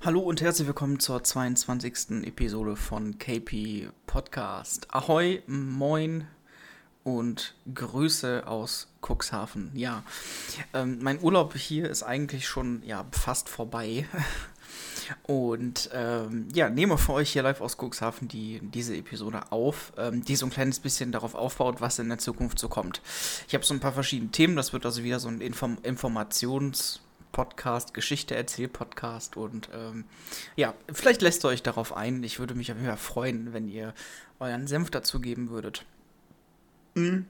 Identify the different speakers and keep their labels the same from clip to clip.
Speaker 1: Hallo und herzlich willkommen zur 22. Episode von KP Podcast. Ahoi, moin und Grüße aus Cuxhaven. Ja, ähm, mein Urlaub hier ist eigentlich schon ja, fast vorbei. Und ähm, ja, nehme für euch hier live aus Cuxhaven die, diese Episode auf, ähm, die so ein kleines bisschen darauf aufbaut, was in der Zukunft so kommt. Ich habe so ein paar verschiedene Themen, das wird also wieder so ein Inform Informations- Podcast, Geschichte erzähl Podcast und ähm, ja, vielleicht lässt ihr euch darauf ein. Ich würde mich auf jeden Fall freuen, wenn ihr euren Senf dazu geben würdet. Mhm.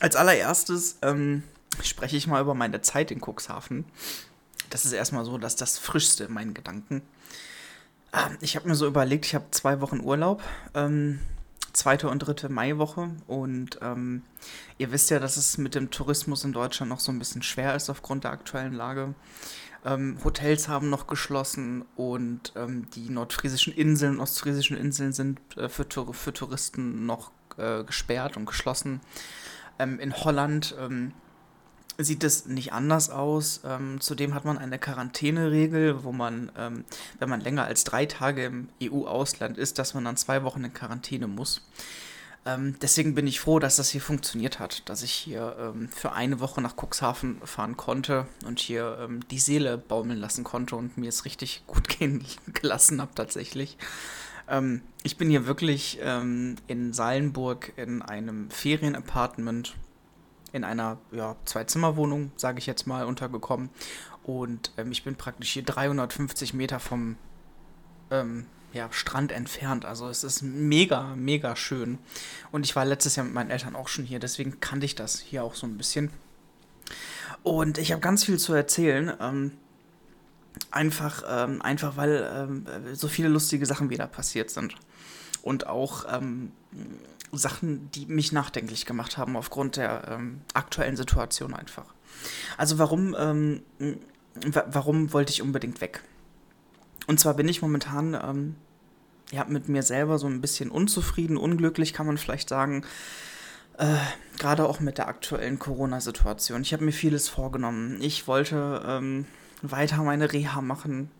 Speaker 1: Als allererstes ähm, spreche ich mal über meine Zeit in Cuxhaven. Das ist erstmal so, dass das Frischste in meinen Gedanken. Ähm, ich habe mir so überlegt, ich habe zwei Wochen Urlaub. Ähm, zweite und dritte Maiwoche. Und ähm, ihr wisst ja, dass es mit dem Tourismus in Deutschland noch so ein bisschen schwer ist aufgrund der aktuellen Lage. Ähm, Hotels haben noch geschlossen und ähm, die nordfriesischen Inseln, ostfriesischen Inseln sind äh, für, für Touristen noch äh, gesperrt und geschlossen. Ähm, in Holland ähm, sieht es nicht anders aus. Ähm, zudem hat man eine Quarantäneregel, wo man, ähm, wenn man länger als drei Tage im EU-Ausland ist, dass man dann zwei Wochen in Quarantäne muss. Ähm, deswegen bin ich froh, dass das hier funktioniert hat, dass ich hier ähm, für eine Woche nach Cuxhaven fahren konnte und hier ähm, die Seele baumeln lassen konnte und mir es richtig gut gehen gelassen habe tatsächlich. Ähm, ich bin hier wirklich in Salenburg in einem Ferienapartment in einer ja, Zwei-Zimmer-Wohnung, sage ich jetzt mal, untergekommen. Und ähm, ich bin praktisch hier 350 Meter vom ähm, ja, Strand entfernt. Also es ist mega, mega schön. Und ich war letztes Jahr mit meinen Eltern auch schon hier, deswegen kannte ich das hier auch so ein bisschen. Und ich habe ganz viel zu erzählen. Ähm, einfach, ähm, einfach weil ähm, so viele lustige Sachen wieder passiert sind. Und auch ähm, Sachen, die mich nachdenklich gemacht haben aufgrund der ähm, aktuellen Situation einfach. Also warum, ähm, warum wollte ich unbedingt weg? Und zwar bin ich momentan ähm, ja, mit mir selber so ein bisschen unzufrieden, unglücklich, kann man vielleicht sagen. Äh, Gerade auch mit der aktuellen Corona-Situation. Ich habe mir vieles vorgenommen. Ich wollte ähm, weiter meine Reha machen.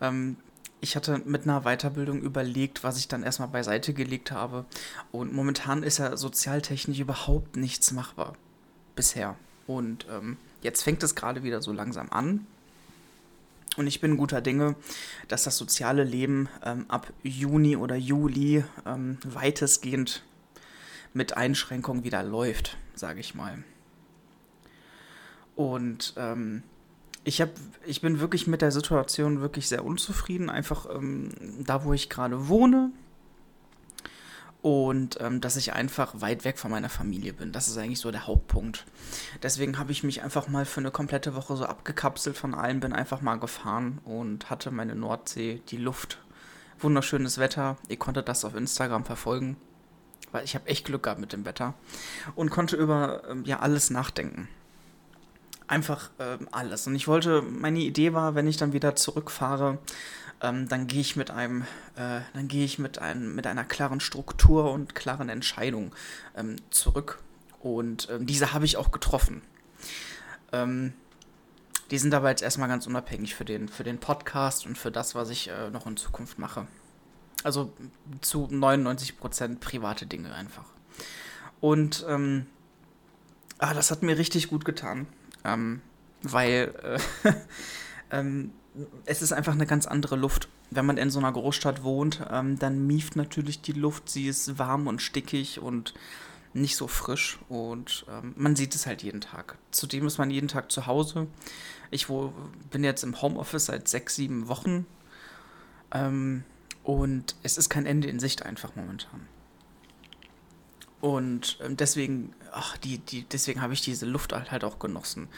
Speaker 1: Ähm, ich hatte mit einer Weiterbildung überlegt, was ich dann erstmal beiseite gelegt habe. Und momentan ist ja sozialtechnisch überhaupt nichts machbar. Bisher. Und ähm, jetzt fängt es gerade wieder so langsam an. Und ich bin guter Dinge, dass das soziale Leben ähm, ab Juni oder Juli ähm, weitestgehend mit Einschränkungen wieder läuft, sage ich mal. Und ähm, ich, hab, ich bin wirklich mit der Situation wirklich sehr unzufrieden. Einfach ähm, da, wo ich gerade wohne. Und ähm, dass ich einfach weit weg von meiner Familie bin. Das ist eigentlich so der Hauptpunkt. Deswegen habe ich mich einfach mal für eine komplette Woche so abgekapselt von allem, bin einfach mal gefahren und hatte meine Nordsee, die Luft, wunderschönes Wetter. Ihr konntet das auf Instagram verfolgen, weil ich habe echt Glück gehabt mit dem Wetter und konnte über ähm, ja alles nachdenken einfach ähm, alles. Und ich wollte, meine Idee war, wenn ich dann wieder zurückfahre, ähm, dann gehe ich mit einem, äh, dann gehe ich mit einem, mit einer klaren Struktur und klaren Entscheidung ähm, zurück. Und ähm, diese habe ich auch getroffen. Ähm, die sind aber jetzt erstmal ganz unabhängig für den, für den Podcast und für das, was ich äh, noch in Zukunft mache. Also zu 99% private Dinge einfach. Und ähm, ah, das hat mir richtig gut getan. Ähm, weil äh, ähm, es ist einfach eine ganz andere Luft. Wenn man in so einer Großstadt wohnt, ähm, dann mieft natürlich die Luft. Sie ist warm und stickig und nicht so frisch. Und ähm, man sieht es halt jeden Tag. Zudem ist man jeden Tag zu Hause. Ich wo, bin jetzt im Homeoffice seit sechs, sieben Wochen. Ähm, und es ist kein Ende in Sicht einfach momentan. Und ähm, deswegen, ach, die, die, deswegen habe ich diese Luft halt, halt auch genossen.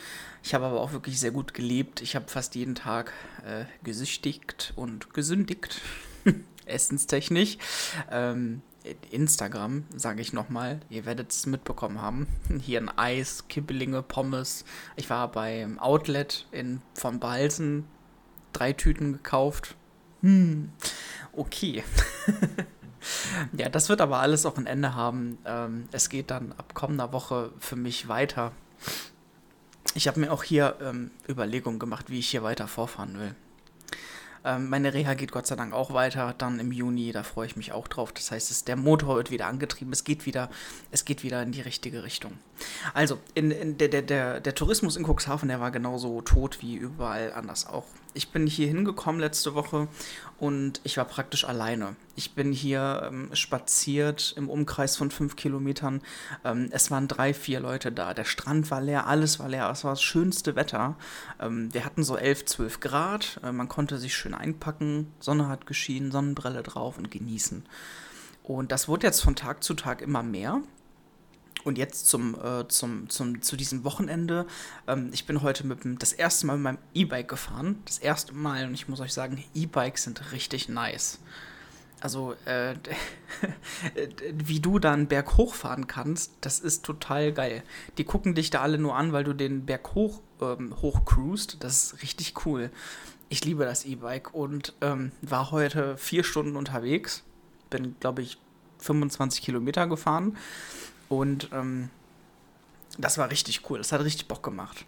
Speaker 1: Ich habe aber auch wirklich sehr gut gelebt. Ich habe fast jeden Tag äh, gesüchtigt und gesündigt, essenstechnisch. Ähm, Instagram, sage ich nochmal, ihr werdet es mitbekommen haben. Hier ein Eis, Kibbelinge, Pommes. Ich war beim Outlet in, von Balsen, drei Tüten gekauft. Hm, okay. Ja, das wird aber alles auch ein Ende haben. Ähm, es geht dann ab kommender Woche für mich weiter. Ich habe mir auch hier ähm, Überlegungen gemacht, wie ich hier weiter vorfahren will. Ähm, meine Reha geht Gott sei Dank auch weiter, dann im Juni, da freue ich mich auch drauf. Das heißt, es, der Motor wird wieder angetrieben, es geht wieder, es geht wieder in die richtige Richtung. Also, in, in der, der, der, der Tourismus in Cuxhaven, der war genauso tot wie überall anders auch. Ich bin hier hingekommen letzte Woche und ich war praktisch alleine. Ich bin hier ähm, spaziert im Umkreis von fünf Kilometern. Ähm, es waren drei, vier Leute da. Der Strand war leer, alles war leer. Es war das schönste Wetter. Ähm, wir hatten so 11, 12 Grad. Äh, man konnte sich schön einpacken. Sonne hat geschienen, Sonnenbrille drauf und genießen. Und das wurde jetzt von Tag zu Tag immer mehr. Und jetzt zum, äh, zum, zum, zu diesem Wochenende. Ähm, ich bin heute mit dem, das erste Mal mit meinem E-Bike gefahren. Das erste Mal. Und ich muss euch sagen, E-Bikes sind richtig nice. Also, äh, wie du da einen Berg hochfahren kannst, das ist total geil. Die gucken dich da alle nur an, weil du den Berg hoch, ähm, hochcruist. Das ist richtig cool. Ich liebe das E-Bike und ähm, war heute vier Stunden unterwegs. Bin, glaube ich, 25 Kilometer gefahren. Und ähm, das war richtig cool. Das hat richtig Bock gemacht.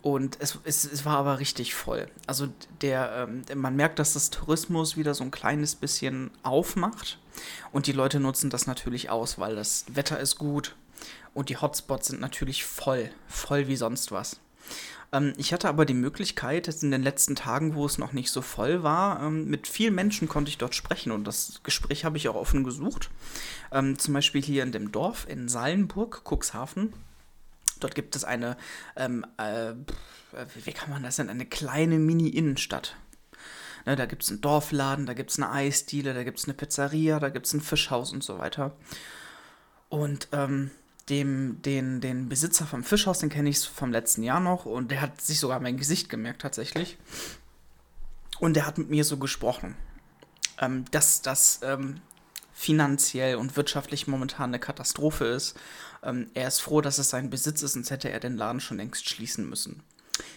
Speaker 1: Und es, es, es war aber richtig voll. Also der, ähm, man merkt, dass das Tourismus wieder so ein kleines bisschen aufmacht. Und die Leute nutzen das natürlich aus, weil das Wetter ist gut und die Hotspots sind natürlich voll. Voll wie sonst was. Ähm, ich hatte aber die Möglichkeit, jetzt in den letzten Tagen, wo es noch nicht so voll war, ähm, mit vielen Menschen konnte ich dort sprechen und das Gespräch habe ich auch offen gesucht. Ähm, zum Beispiel hier in dem Dorf in Salenburg, Cuxhaven. Dort gibt es eine, ähm, äh, wie kann man das nennen, eine kleine Mini-Innenstadt. Ne, da gibt es einen Dorfladen, da gibt es eine Eisdiele, da gibt es eine Pizzeria, da gibt es ein Fischhaus und so weiter. Und ähm, dem, den, den Besitzer vom Fischhaus, den kenne ich vom letzten Jahr noch und der hat sich sogar mein Gesicht gemerkt tatsächlich. Und der hat mit mir so gesprochen, ähm, dass das ähm, finanziell und wirtschaftlich momentan eine Katastrophe ist. Ähm, er ist froh, dass es sein Besitz ist, sonst hätte er den Laden schon längst schließen müssen.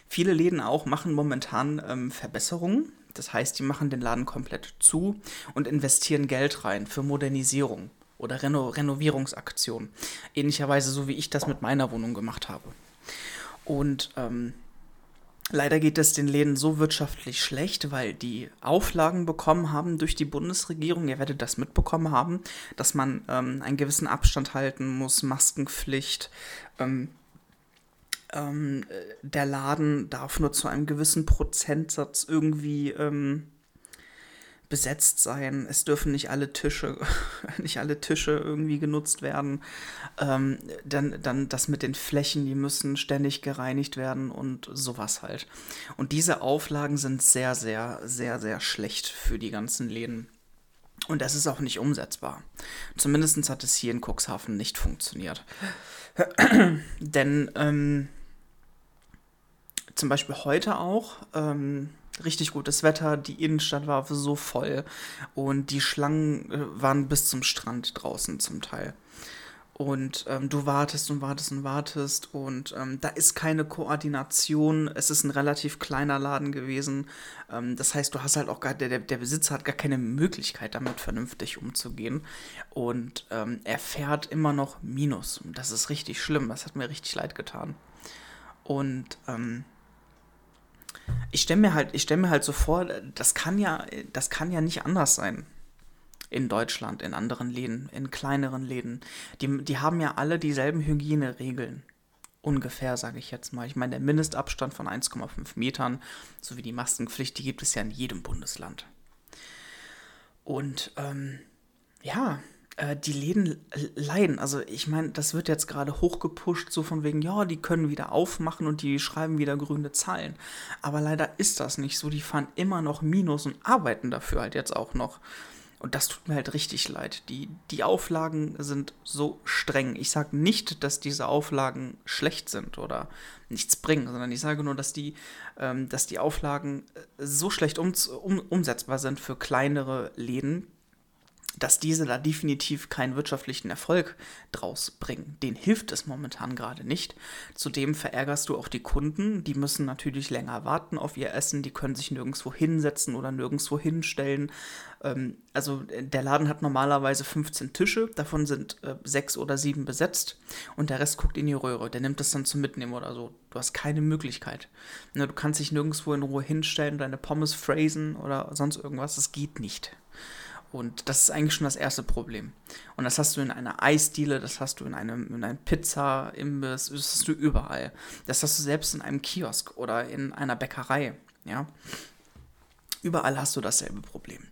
Speaker 1: Viele Läden auch machen momentan ähm, Verbesserungen. Das heißt, die machen den Laden komplett zu und investieren Geld rein für Modernisierung oder Reno Renovierungsaktion. Ähnlicherweise so wie ich das mit meiner Wohnung gemacht habe. Und ähm, leider geht es den Läden so wirtschaftlich schlecht, weil die Auflagen bekommen haben durch die Bundesregierung. Ihr werdet das mitbekommen haben, dass man ähm, einen gewissen Abstand halten muss, Maskenpflicht. Ähm, ähm der Laden darf nur zu einem gewissen Prozentsatz irgendwie ähm, besetzt sein. Es dürfen nicht alle Tische, nicht alle Tische irgendwie genutzt werden. Ähm, dann, dann das mit den Flächen, die müssen ständig gereinigt werden und sowas halt. Und diese Auflagen sind sehr, sehr, sehr, sehr schlecht für die ganzen Läden. Und das ist auch nicht umsetzbar. Zumindest hat es hier in Cuxhaven nicht funktioniert. Denn ähm, zum Beispiel heute auch, ähm, richtig gutes Wetter, die Innenstadt war so voll und die Schlangen äh, waren bis zum Strand draußen zum Teil. Und ähm, du wartest und wartest und wartest und ähm, da ist keine Koordination. Es ist ein relativ kleiner Laden gewesen. Ähm, das heißt, du hast halt auch gar, der, der Besitzer hat gar keine Möglichkeit, damit vernünftig umzugehen. Und ähm, er fährt immer noch Minus. Das ist richtig schlimm. Das hat mir richtig leid getan. Und ähm, ich stelle mir halt, ich stelle mir halt so vor, das kann ja, das kann ja nicht anders sein. In Deutschland, in anderen Läden, in kleineren Läden. Die, die haben ja alle dieselben Hygieneregeln. Ungefähr, sage ich jetzt mal. Ich meine, der Mindestabstand von 1,5 Metern sowie die Maskenpflicht, die gibt es ja in jedem Bundesland. Und ähm, ja, die Läden leiden. Also ich meine, das wird jetzt gerade hochgepusht, so von wegen, ja, die können wieder aufmachen und die schreiben wieder grüne Zahlen. Aber leider ist das nicht so. Die fahren immer noch Minus und arbeiten dafür halt jetzt auch noch. Und das tut mir halt richtig leid. Die, die Auflagen sind so streng. Ich sage nicht, dass diese Auflagen schlecht sind oder nichts bringen, sondern ich sage nur, dass die, ähm, dass die Auflagen so schlecht um, um, umsetzbar sind für kleinere Läden, dass diese da definitiv keinen wirtschaftlichen Erfolg draus bringen. Den hilft es momentan gerade nicht. Zudem verärgerst du auch die Kunden, die müssen natürlich länger warten auf ihr Essen, die können sich nirgendwo hinsetzen oder nirgendwo hinstellen. Ähm, also der Laden hat normalerweise 15 Tische, davon sind äh, sechs oder sieben besetzt und der Rest guckt in die Röhre. Der nimmt das dann zum Mitnehmen oder so. Du hast keine Möglichkeit. Ne, du kannst dich nirgendwo in Ruhe hinstellen, deine Pommes phrasen oder sonst irgendwas. Das geht nicht. Und das ist eigentlich schon das erste Problem. Und das hast du in einer Eisdiele, das hast du in einem, in einem Pizza-Imbiss, das hast du überall. Das hast du selbst in einem Kiosk oder in einer Bäckerei. Ja? Überall hast du dasselbe Problem.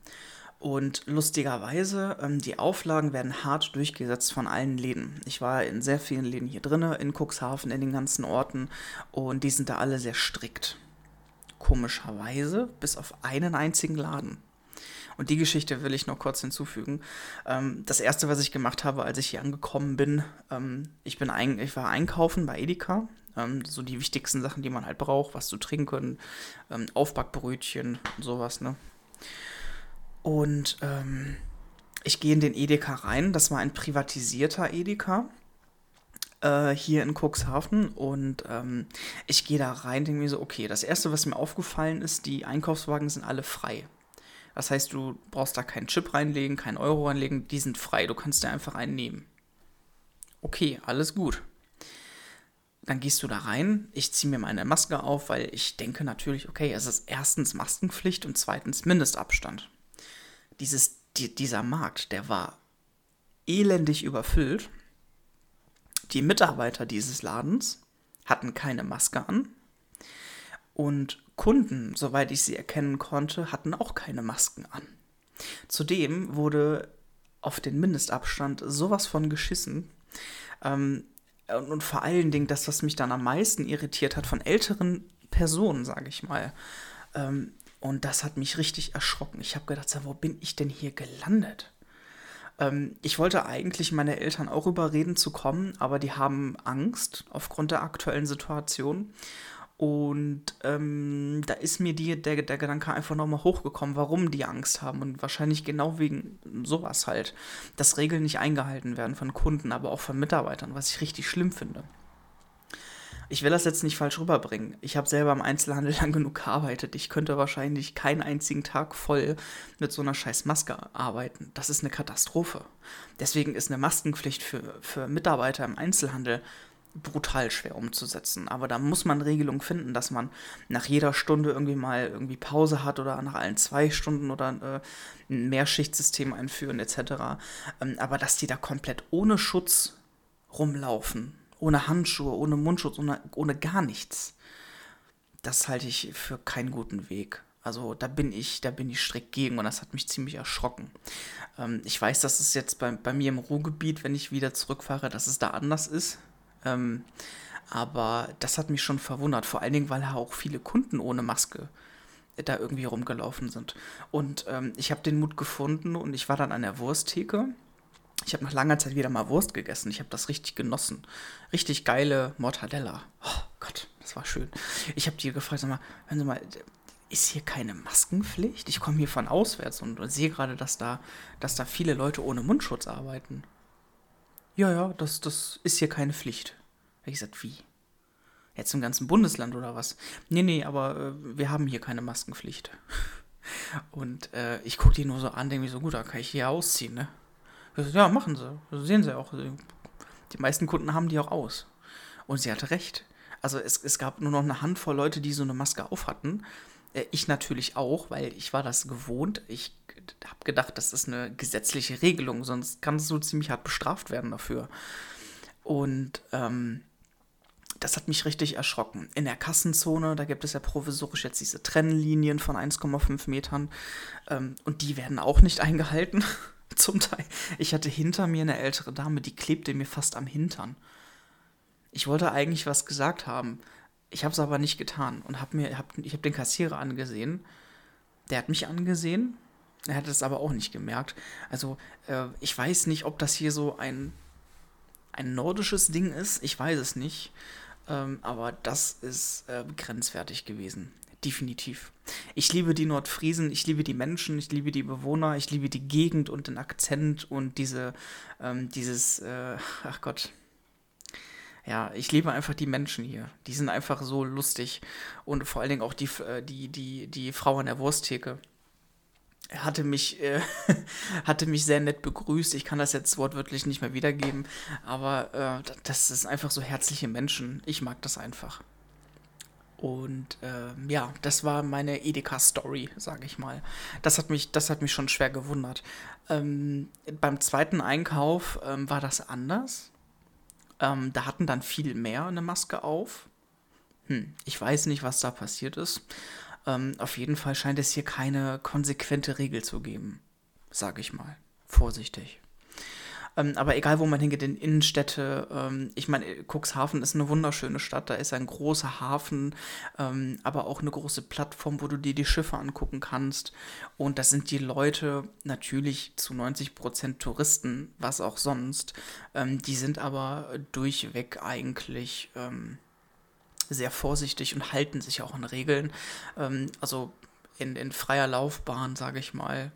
Speaker 1: Und lustigerweise, ähm, die Auflagen werden hart durchgesetzt von allen Läden. Ich war in sehr vielen Läden hier drin, in Cuxhaven, in den ganzen Orten, und die sind da alle sehr strikt. Komischerweise, bis auf einen einzigen Laden. Und die Geschichte will ich noch kurz hinzufügen. Ähm, das erste, was ich gemacht habe, als ich hier angekommen bin, ähm, ich, bin ein, war einkaufen bei Edeka. Ähm, so die wichtigsten Sachen, die man halt braucht, was zu trinken, ähm, Aufbackbrötchen und sowas, ne? Und ähm, ich gehe in den Edeka rein. Das war ein privatisierter Edeka äh, hier in Cuxhaven und ähm, ich gehe da rein, denke mir so, okay, das erste, was mir aufgefallen ist, die Einkaufswagen sind alle frei. Das heißt, du brauchst da keinen Chip reinlegen, keinen Euro reinlegen, die sind frei. Du kannst dir einfach einen nehmen. Okay, alles gut. Dann gehst du da rein. Ich ziehe mir meine Maske auf, weil ich denke natürlich, okay, es ist erstens Maskenpflicht und zweitens Mindestabstand. Dieses, die, dieser Markt, der war elendig überfüllt. Die Mitarbeiter dieses Ladens hatten keine Maske an. Und Kunden, soweit ich sie erkennen konnte, hatten auch keine Masken an. Zudem wurde auf den Mindestabstand sowas von geschissen. Ähm, und, vor allen Dingen, das, was mich dann am meisten irritiert hat, von älteren Personen, sage ich mal. Ähm, und das hat mich richtig erschrocken. Ich habe gedacht, wo bin ich denn hier gelandet? Ähm, ich wollte eigentlich meine Eltern auch überreden zu kommen, aber die haben Angst aufgrund der aktuellen Situation und ähm, da ist mir die, der, der Gedanke einfach nochmal hochgekommen, warum die Angst haben. Und wahrscheinlich genau wegen sowas halt. Dass Regeln nicht eingehalten werden von Kunden, aber auch von Mitarbeitern, was ich richtig schlimm finde. Ich will das jetzt nicht falsch rüberbringen. Ich habe selber im Einzelhandel lang genug gearbeitet. Ich könnte wahrscheinlich keinen einzigen Tag voll mit so einer scheiß Maske arbeiten. Das ist eine Katastrophe. Deswegen ist eine Maskenpflicht für, für Mitarbeiter im Einzelhandel brutal schwer umzusetzen. Aber da muss man Regelungen finden, dass man nach jeder Stunde irgendwie mal irgendwie Pause hat oder nach allen zwei Stunden oder äh, ein Mehrschichtsystem einführen etc. Ähm, aber dass die da komplett ohne Schutz rumlaufen, ohne Handschuhe, ohne Mundschutz, ohne, ohne gar nichts, das halte ich für keinen guten Weg. Also da bin ich, da bin ich strikt gegen und das hat mich ziemlich erschrocken. Ähm, ich weiß, dass es jetzt bei, bei mir im Ruhrgebiet, wenn ich wieder zurückfahre, dass es da anders ist. Ähm, aber das hat mich schon verwundert, vor allen Dingen, weil auch viele Kunden ohne Maske da irgendwie rumgelaufen sind. Und ähm, ich habe den Mut gefunden und ich war dann an der Wursttheke. Ich habe nach langer Zeit wieder mal Wurst gegessen. Ich habe das richtig genossen. Richtig geile Mortadella. Oh Gott, das war schön. Ich habe die gefragt, sag mal, hören Sie mal, ist hier keine Maskenpflicht? Ich komme hier von auswärts und, und sehe gerade, dass da, dass da viele Leute ohne Mundschutz arbeiten. Ja, ja, das, das ist hier keine Pflicht. Habe ich gesagt, wie? Jetzt im ganzen Bundesland oder was? Nee, nee, aber äh, wir haben hier keine Maskenpflicht. Und äh, ich gucke die nur so an, denke mir so, gut, da kann ich hier ausziehen, ne? So, ja, machen sie. Das sehen sie auch. Die meisten Kunden haben die auch aus. Und sie hatte recht. Also es, es gab nur noch eine Handvoll Leute, die so eine Maske auf hatten. Äh, ich natürlich auch, weil ich war das gewohnt. Ich habe gedacht, das ist eine gesetzliche Regelung, sonst kannst du ziemlich hart bestraft werden dafür. Und ähm, das hat mich richtig erschrocken. In der Kassenzone, da gibt es ja provisorisch jetzt diese Trennlinien von 1,5 Metern ähm, und die werden auch nicht eingehalten. Zum Teil. Ich hatte hinter mir eine ältere Dame, die klebte mir fast am Hintern. Ich wollte eigentlich was gesagt haben. Ich habe es aber nicht getan und habe mir, hab, ich habe den Kassierer angesehen. Der hat mich angesehen er hat es aber auch nicht gemerkt. Also, äh, ich weiß nicht, ob das hier so ein, ein nordisches Ding ist. Ich weiß es nicht. Ähm, aber das ist äh, grenzwertig gewesen. definitiv. Ich liebe die Nordfriesen, ich liebe die Menschen, ich liebe die Bewohner, ich liebe die Gegend und den Akzent und diese, ähm, dieses, äh, ach Gott. Ja, ich liebe einfach die Menschen hier. Die sind einfach so lustig. Und vor allen Dingen auch die, äh, die, die, die Frau an der Wursttheke hatte mich, äh, hatte mich sehr nett begrüßt. Ich kann das jetzt wortwörtlich nicht mehr wiedergeben, aber äh, das sind einfach so herzliche Menschen. Ich mag das einfach. Und äh, ja, das war meine Edeka-Story, sage ich mal. Das hat mich, das hat mich schon schwer gewundert. Ähm, beim zweiten Einkauf ähm, war das anders. Ähm, da hatten dann viel mehr eine Maske auf. Hm, ich weiß nicht, was da passiert ist. Ähm, auf jeden Fall scheint es hier keine konsequente Regel zu geben, sage ich mal. Vorsichtig. Ähm, aber egal, wo man hingeht, in Innenstädte, ähm, ich meine, Cuxhaven ist eine wunderschöne Stadt, da ist ein großer Hafen, ähm, aber auch eine große Plattform, wo du dir die Schiffe angucken kannst. Und das sind die Leute natürlich zu 90 Prozent Touristen, was auch sonst. Ähm, die sind aber durchweg eigentlich ähm, sehr vorsichtig und halten sich auch an Regeln. Ähm, also in, in freier Laufbahn, sage ich mal,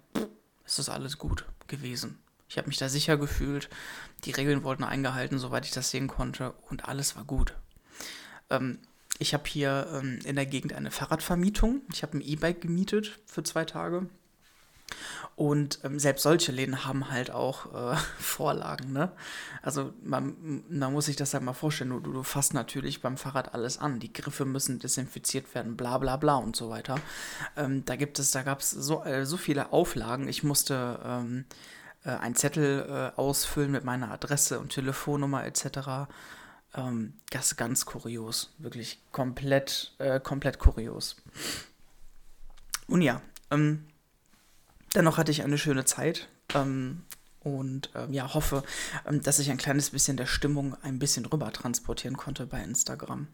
Speaker 1: ist das alles gut gewesen. Ich habe mich da sicher gefühlt. Die Regeln wurden eingehalten, soweit ich das sehen konnte. Und alles war gut. Ähm, ich habe hier ähm, in der Gegend eine Fahrradvermietung. Ich habe ein E-Bike gemietet für zwei Tage. Und ähm, selbst solche Läden haben halt auch äh, Vorlagen, ne? Also man, man muss sich das halt mal vorstellen, du, du fasst natürlich beim Fahrrad alles an. Die Griffe müssen desinfiziert werden, bla bla bla und so weiter. Ähm, da gibt es, da gab es so, äh, so viele Auflagen. Ich musste ähm, äh, einen Zettel äh, ausfüllen mit meiner Adresse und Telefonnummer etc. Ähm, das ist ganz kurios. Wirklich komplett, äh, komplett kurios. Und ja, ähm, Dennoch hatte ich eine schöne Zeit ähm, und ähm, ja, hoffe, ähm, dass ich ein kleines bisschen der Stimmung ein bisschen rüber transportieren konnte bei Instagram.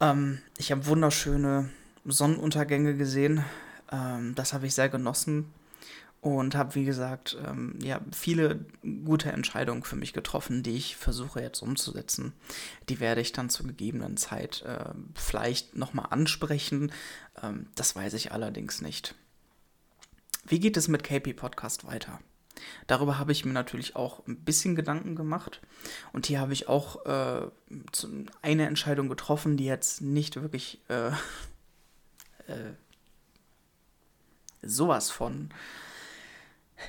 Speaker 1: Ähm, ich habe wunderschöne Sonnenuntergänge gesehen. Ähm, das habe ich sehr genossen und habe, wie gesagt, ähm, ja, viele gute Entscheidungen für mich getroffen, die ich versuche jetzt umzusetzen. Die werde ich dann zur gegebenen Zeit äh, vielleicht nochmal ansprechen. das weiß ich allerdings nicht. Wie geht es mit KP Podcast weiter? Darüber habe ich mir natürlich auch ein bisschen Gedanken gemacht. Und hier habe ich auch äh, eine Entscheidung getroffen, die jetzt nicht wirklich äh, äh, sowas von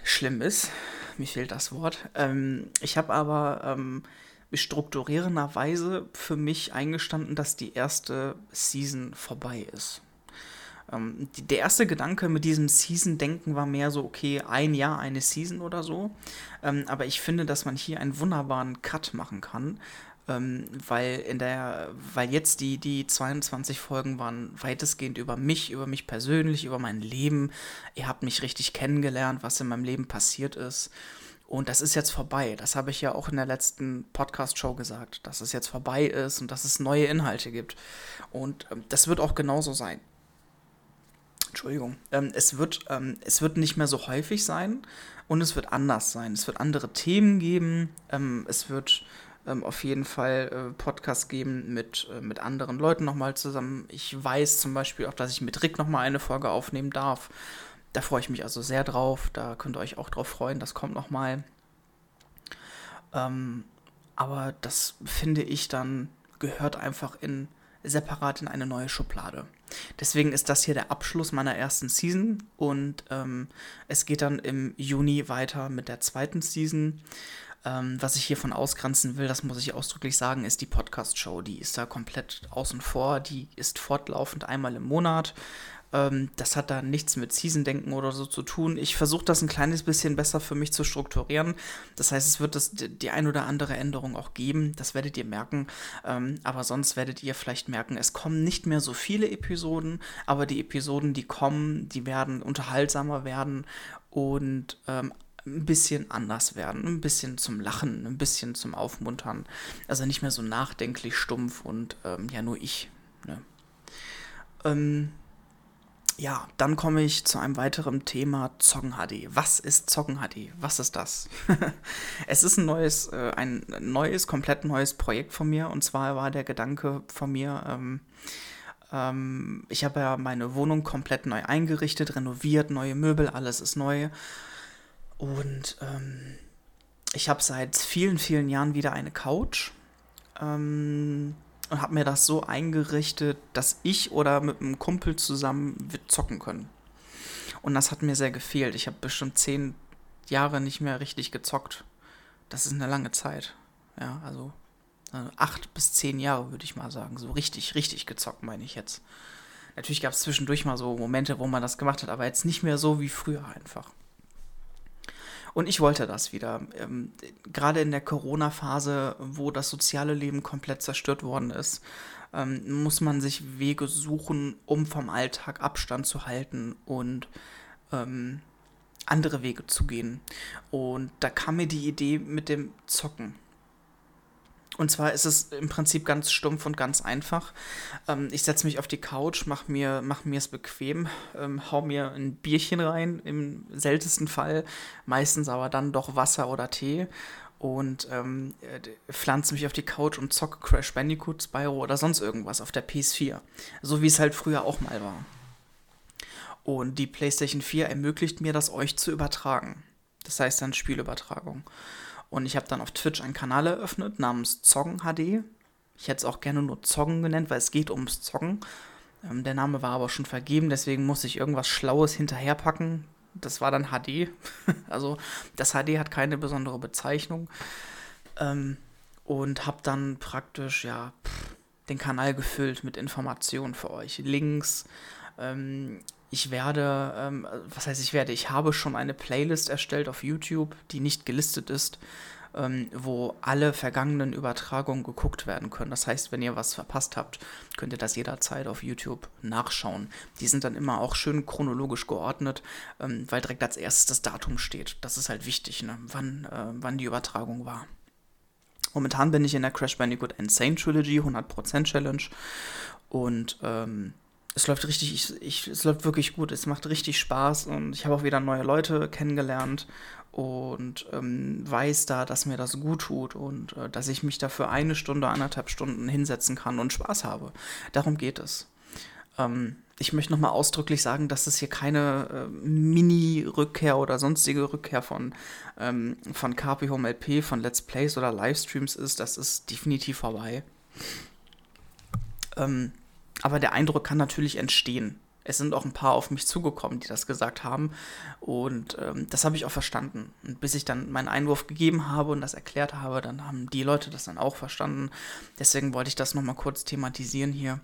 Speaker 1: schlimm ist. Mir fehlt das Wort. Ähm, ich habe aber ähm, strukturierenderweise für mich eingestanden, dass die erste Season vorbei ist. Ähm, die, der erste Gedanke mit diesem Season-Denken war mehr so, okay, ein Jahr, eine Season oder so. Ähm, aber ich finde, dass man hier einen wunderbaren Cut machen kann. Ähm, weil in der, weil jetzt die, die 22 Folgen waren weitestgehend über mich, über mich persönlich, über mein Leben. Ihr habt mich richtig kennengelernt, was in meinem Leben passiert ist. Und das ist jetzt vorbei. Das habe ich ja auch in der letzten Podcast-Show gesagt, dass es jetzt vorbei ist und dass es neue Inhalte gibt. Und ähm, das wird auch genauso sein. Entschuldigung, ähm, es, wird, ähm, es wird nicht mehr so häufig sein und es wird anders sein. Es wird andere Themen geben. Ähm, es wird ähm, auf jeden Fall äh, Podcasts geben mit, äh, mit anderen Leuten nochmal zusammen. Ich weiß zum Beispiel auch, dass ich mit Rick nochmal eine Folge aufnehmen darf. Da freue ich mich also sehr drauf. Da könnt ihr euch auch drauf freuen. Das kommt nochmal. Ähm, aber das finde ich dann gehört einfach in separat in eine neue Schublade. Deswegen ist das hier der Abschluss meiner ersten Season und ähm, es geht dann im Juni weiter mit der zweiten Season. Ähm, was ich hiervon ausgrenzen will, das muss ich ausdrücklich sagen, ist die Podcast-Show. Die ist da komplett außen vor. Die ist fortlaufend einmal im Monat. Ähm, das hat da nichts mit Season-Denken oder so zu tun. Ich versuche das ein kleines bisschen besser für mich zu strukturieren. Das heißt, es wird das, die ein oder andere Änderung auch geben. Das werdet ihr merken. Ähm, aber sonst werdet ihr vielleicht merken, es kommen nicht mehr so viele Episoden, aber die Episoden, die kommen, die werden unterhaltsamer werden und ähm, ein bisschen anders werden, ein bisschen zum Lachen, ein bisschen zum Aufmuntern. Also nicht mehr so nachdenklich, stumpf und ähm, ja, nur ich. Ne? Ähm, ja, dann komme ich zu einem weiteren Thema Zocken HD. Was ist Zocken HD? Was ist das? es ist ein neues, äh, ein neues, komplett neues Projekt von mir. Und zwar war der Gedanke von mir, ähm, Ähm, ich habe ja meine Wohnung komplett neu eingerichtet, renoviert, neue Möbel, alles ist neu. Und ähm, ich habe seit vielen, vielen Jahren wieder eine Couch. Ähm, und habe mir das so eingerichtet, dass ich oder mit einem Kumpel zusammen zocken können. Und das hat mir sehr gefehlt. Ich habe bestimmt zehn Jahre nicht mehr richtig gezockt. Das ist eine lange Zeit. Ja, also äh, acht bis zehn Jahre würde ich mal sagen. So richtig, richtig gezockt meine ich jetzt. Natürlich gab es zwischendurch mal so Momente, wo man das gemacht hat, aber jetzt nicht mehr so wie früher einfach. Und ich wollte das wieder. Ähm, Gerade in der Corona-Phase, wo das soziale Leben komplett zerstört worden ist, ähm, muss man sich Wege suchen, um vom Alltag Abstand zu halten und ähm, andere Wege zu gehen. Und da kam mir die Idee mit dem Zocken. Und zwar ist es im Prinzip ganz stumpf und ganz einfach. Ähm, ich setze mich auf die Couch, mache mir mach bequem, ähm, hau mir ein Bierchen rein, im seltensten Fall, meistens aber dann doch Wasser oder Tee und ähm, äh, pflanze mich auf die Couch und zocke Crash Bandicoot, Spyro oder sonst irgendwas auf der PS4. So wie es halt früher auch mal war. Und die PlayStation 4 ermöglicht mir das, euch zu übertragen. Das heißt dann Spielübertragung. Und ich habe dann auf Twitch einen Kanal eröffnet namens Zoggen HD. Ich hätte es auch gerne nur Zoggen genannt, weil es geht ums Zoggen. Ähm, der Name war aber schon vergeben, deswegen muss ich irgendwas Schlaues hinterherpacken. Das war dann HD. also das HD hat keine besondere Bezeichnung. Ähm, und habe dann praktisch, ja, pff, den Kanal gefüllt mit Informationen für euch. Links, ähm, ich werde, ähm, was heißt ich werde, ich habe schon eine Playlist erstellt auf YouTube, die nicht gelistet ist, ähm, wo alle vergangenen Übertragungen geguckt werden können. Das heißt, wenn ihr was verpasst habt, könnt ihr das jederzeit auf YouTube nachschauen. Die sind dann immer auch schön chronologisch geordnet, ähm, weil direkt als erstes das Datum steht. Das ist halt wichtig, ne? wann, äh, wann die Übertragung war. Momentan bin ich in der Crash Bandicoot Insane Trilogy 100% Challenge und ähm, es läuft richtig, ich, ich, es läuft wirklich gut. Es macht richtig Spaß und ich habe auch wieder neue Leute kennengelernt und ähm, weiß da, dass mir das gut tut und äh, dass ich mich dafür eine Stunde, anderthalb Stunden hinsetzen kann und Spaß habe. Darum geht es. Ähm, ich möchte nochmal ausdrücklich sagen, dass es hier keine äh, Mini-Rückkehr oder sonstige Rückkehr von, ähm, von KP Home LP, von Let's Plays oder Livestreams ist. Das ist definitiv vorbei. Ähm, aber der Eindruck kann natürlich entstehen. Es sind auch ein paar auf mich zugekommen, die das gesagt haben. Und ähm, das habe ich auch verstanden. Und bis ich dann meinen Einwurf gegeben habe und das erklärt habe, dann haben die Leute das dann auch verstanden. Deswegen wollte ich das nochmal kurz thematisieren hier.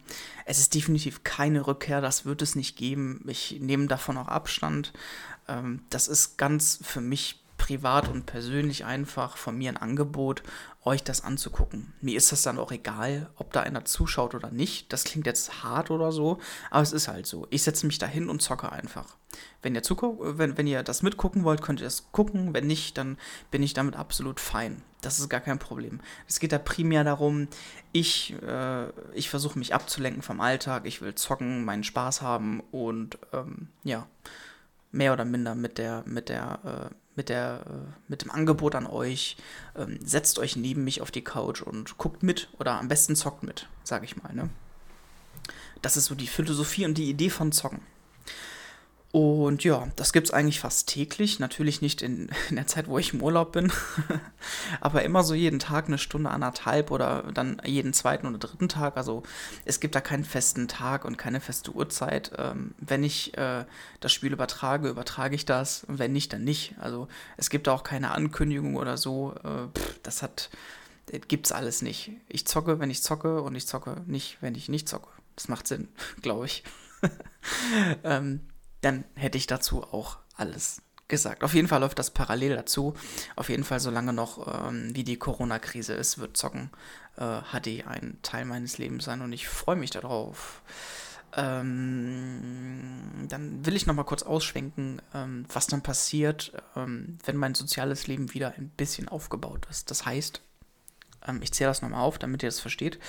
Speaker 1: Es ist definitiv keine Rückkehr, das wird es nicht geben. Ich nehme davon auch Abstand. Ähm, das ist ganz für mich privat und persönlich einfach von mir ein Angebot, euch das anzugucken. Mir ist das dann auch egal, ob da einer zuschaut oder nicht. Das klingt jetzt hart oder so, aber es ist halt so. Ich setze mich da hin und zocke einfach. Wenn ihr, wenn, wenn ihr das mitgucken wollt, könnt ihr das gucken. Wenn nicht, dann bin ich damit absolut fein. Das ist gar kein Problem. Es geht da primär darum, ich, äh, ich versuche mich abzulenken vom Alltag. Ich will zocken, meinen Spaß haben und ähm, ja, mehr oder minder mit der, mit der, äh, mit, der, äh, mit dem Angebot an euch, ähm, setzt euch neben mich auf die Couch und guckt mit oder am besten zockt mit, sag ich mal. Ne? Das ist so die Philosophie und die Idee von Zocken. Und ja, das gibt es eigentlich fast täglich. Natürlich nicht in, in, der Zeit, wo ich im Urlaub bin, aber immer so jeden Tag eine Stunde, anderthalb oder dann jeden zweiten oder dritten Tag. Also es gibt da keinen festen Tag und keine feste Uhrzeit. Ähm, wenn ich äh, das Spiel übertrage, übertrage ich das. Wenn nicht, dann nicht. Also es gibt da auch keine Ankündigung oder so. Äh, pff, das hat, das gibt's alles nicht. Ich zocke, wenn ich zocke und ich zocke nicht, wenn ich nicht zocke. Das macht Sinn, glaube ich. ähm, dann hätte ich dazu auch alles gesagt. Auf jeden Fall läuft das parallel dazu. Auf jeden Fall, solange noch ähm, wie die Corona-Krise ist, wird Zocken äh, HD ein Teil meines Lebens sein und ich freue mich darauf. Ähm, dann will ich noch mal kurz ausschwenken, ähm, was dann passiert, ähm, wenn mein soziales Leben wieder ein bisschen aufgebaut ist. Das heißt, ähm, ich zähle das nochmal auf, damit ihr das versteht.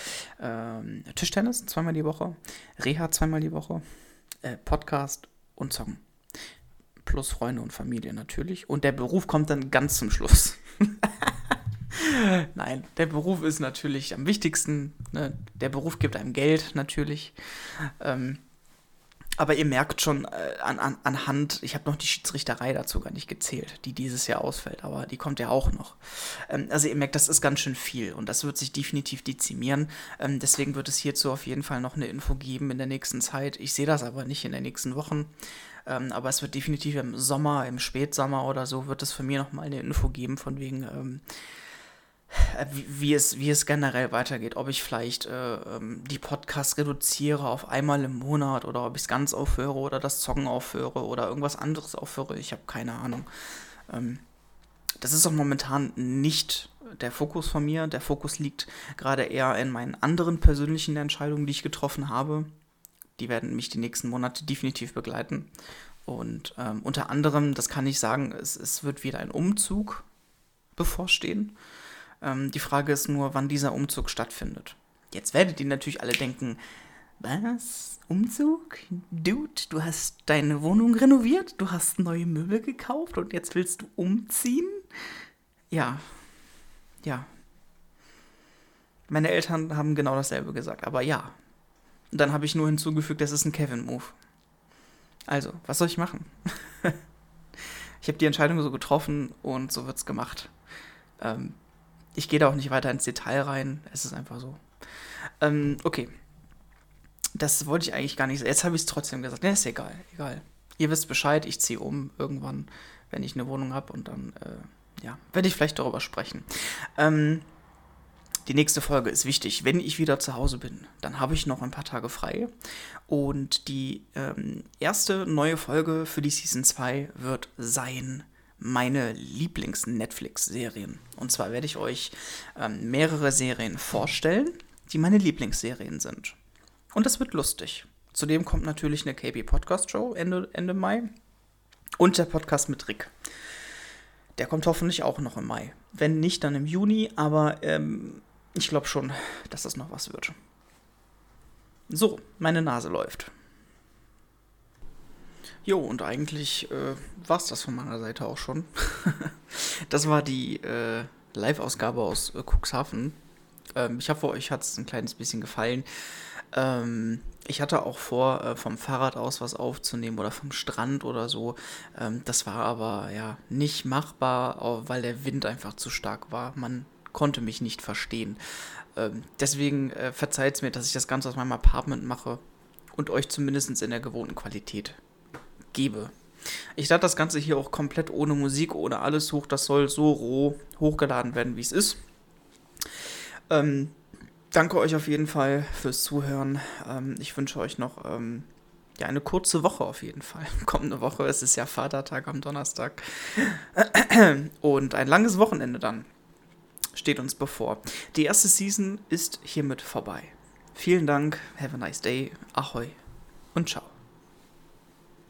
Speaker 1: Ähm, Tischtennis zweimal die Woche, Reha zweimal die Woche, äh, Podcast und zocken. Plus Freunde und Familie natürlich. Und der Beruf kommt dann ganz zum Schluss. Nein, der Beruf ist natürlich am wichtigsten. Ne? Der Beruf gibt einem Geld natürlich. Ähm, aber ihr merkt schon äh, an, an, anhand, ich habe noch die Schiedsrichterei dazu gar nicht gezählt, die dieses Jahr ausfällt, aber die kommt ja auch noch. Ähm, also ihr merkt, das ist ganz schön viel und das wird sich definitiv dezimieren. Ähm, deswegen wird es hierzu auf jeden Fall noch eine Info geben in der nächsten Zeit. Ich sehe das aber nicht in den nächsten Wochen. Ähm, aber es wird definitiv im Sommer, im Spätsommer oder so, wird es von mir nochmal eine Info geben, von wegen, ähm, äh, wie, wie, es, wie es generell weitergeht. Ob ich vielleicht äh, ähm, die Podcasts reduziere auf einmal im Monat oder ob ich es ganz aufhöre oder das Zocken aufhöre oder irgendwas anderes aufhöre. Ich habe keine Ahnung. Ähm, das ist auch momentan nicht der Fokus von mir. Der Fokus liegt gerade eher in meinen anderen persönlichen Entscheidungen, die ich getroffen habe. Die werden mich die nächsten Monate definitiv begleiten. Und ähm, unter anderem, das kann ich sagen, es, es wird wieder ein Umzug bevorstehen. Ähm, die Frage ist nur, wann dieser Umzug stattfindet. Jetzt werdet ihr natürlich alle denken, was? Umzug? Dude, du hast deine Wohnung renoviert, du hast neue Möbel gekauft und jetzt willst du umziehen? Ja. Ja. Meine Eltern haben genau dasselbe gesagt, aber ja. Und dann habe ich nur hinzugefügt, das ist ein Kevin-Move. Also, was soll ich machen? ich habe die Entscheidung so getroffen und so wird's gemacht. Ähm, ich gehe da auch nicht weiter ins Detail rein. Es ist einfach so. Ähm, okay. Das wollte ich eigentlich gar nicht sagen. Jetzt habe ich es trotzdem gesagt. Ne, ist egal. Egal. Ihr wisst Bescheid. Ich ziehe um irgendwann, wenn ich eine Wohnung habe. Und dann, äh, ja, werde ich vielleicht darüber sprechen. Ähm, die nächste Folge ist wichtig. Wenn ich wieder zu Hause bin, dann habe ich noch ein paar Tage frei. Und die ähm, erste neue Folge für die Season 2 wird sein meine Lieblings-Netflix-Serien. Und zwar werde ich euch ähm, mehrere Serien vorstellen, die meine Lieblingsserien sind. Und das wird lustig. Zudem kommt natürlich eine KB Podcast Show Ende, Ende Mai und der Podcast mit Rick. Der kommt hoffentlich auch noch im Mai. Wenn nicht, dann im Juni, aber ähm, ich glaube schon, dass das noch was wird. So, meine Nase läuft. Jo, und eigentlich äh, war es das von meiner Seite auch schon. das war die äh, Live-Ausgabe aus äh, Cuxhaven. Ähm, ich hoffe, euch hat es ein kleines bisschen gefallen. Ähm, ich hatte auch vor, äh, vom Fahrrad aus was aufzunehmen oder vom Strand oder so. Ähm, das war aber ja nicht machbar, weil der Wind einfach zu stark war. Man konnte mich nicht verstehen. Ähm, deswegen äh, verzeiht es mir, dass ich das Ganze aus meinem Apartment mache und euch zumindest in der gewohnten Qualität gebe. Ich lade das Ganze hier auch komplett ohne Musik, ohne alles hoch. Das soll so roh hochgeladen werden, wie es ist. Ähm, danke euch auf jeden Fall fürs Zuhören. Ähm, ich wünsche euch noch ähm, ja, eine kurze Woche auf jeden Fall. Kommende Woche, es ist ja Vatertag am Donnerstag. Und ein langes Wochenende dann steht uns bevor. Die erste Season ist hiermit vorbei. Vielen Dank, have a nice day, ahoi und ciao.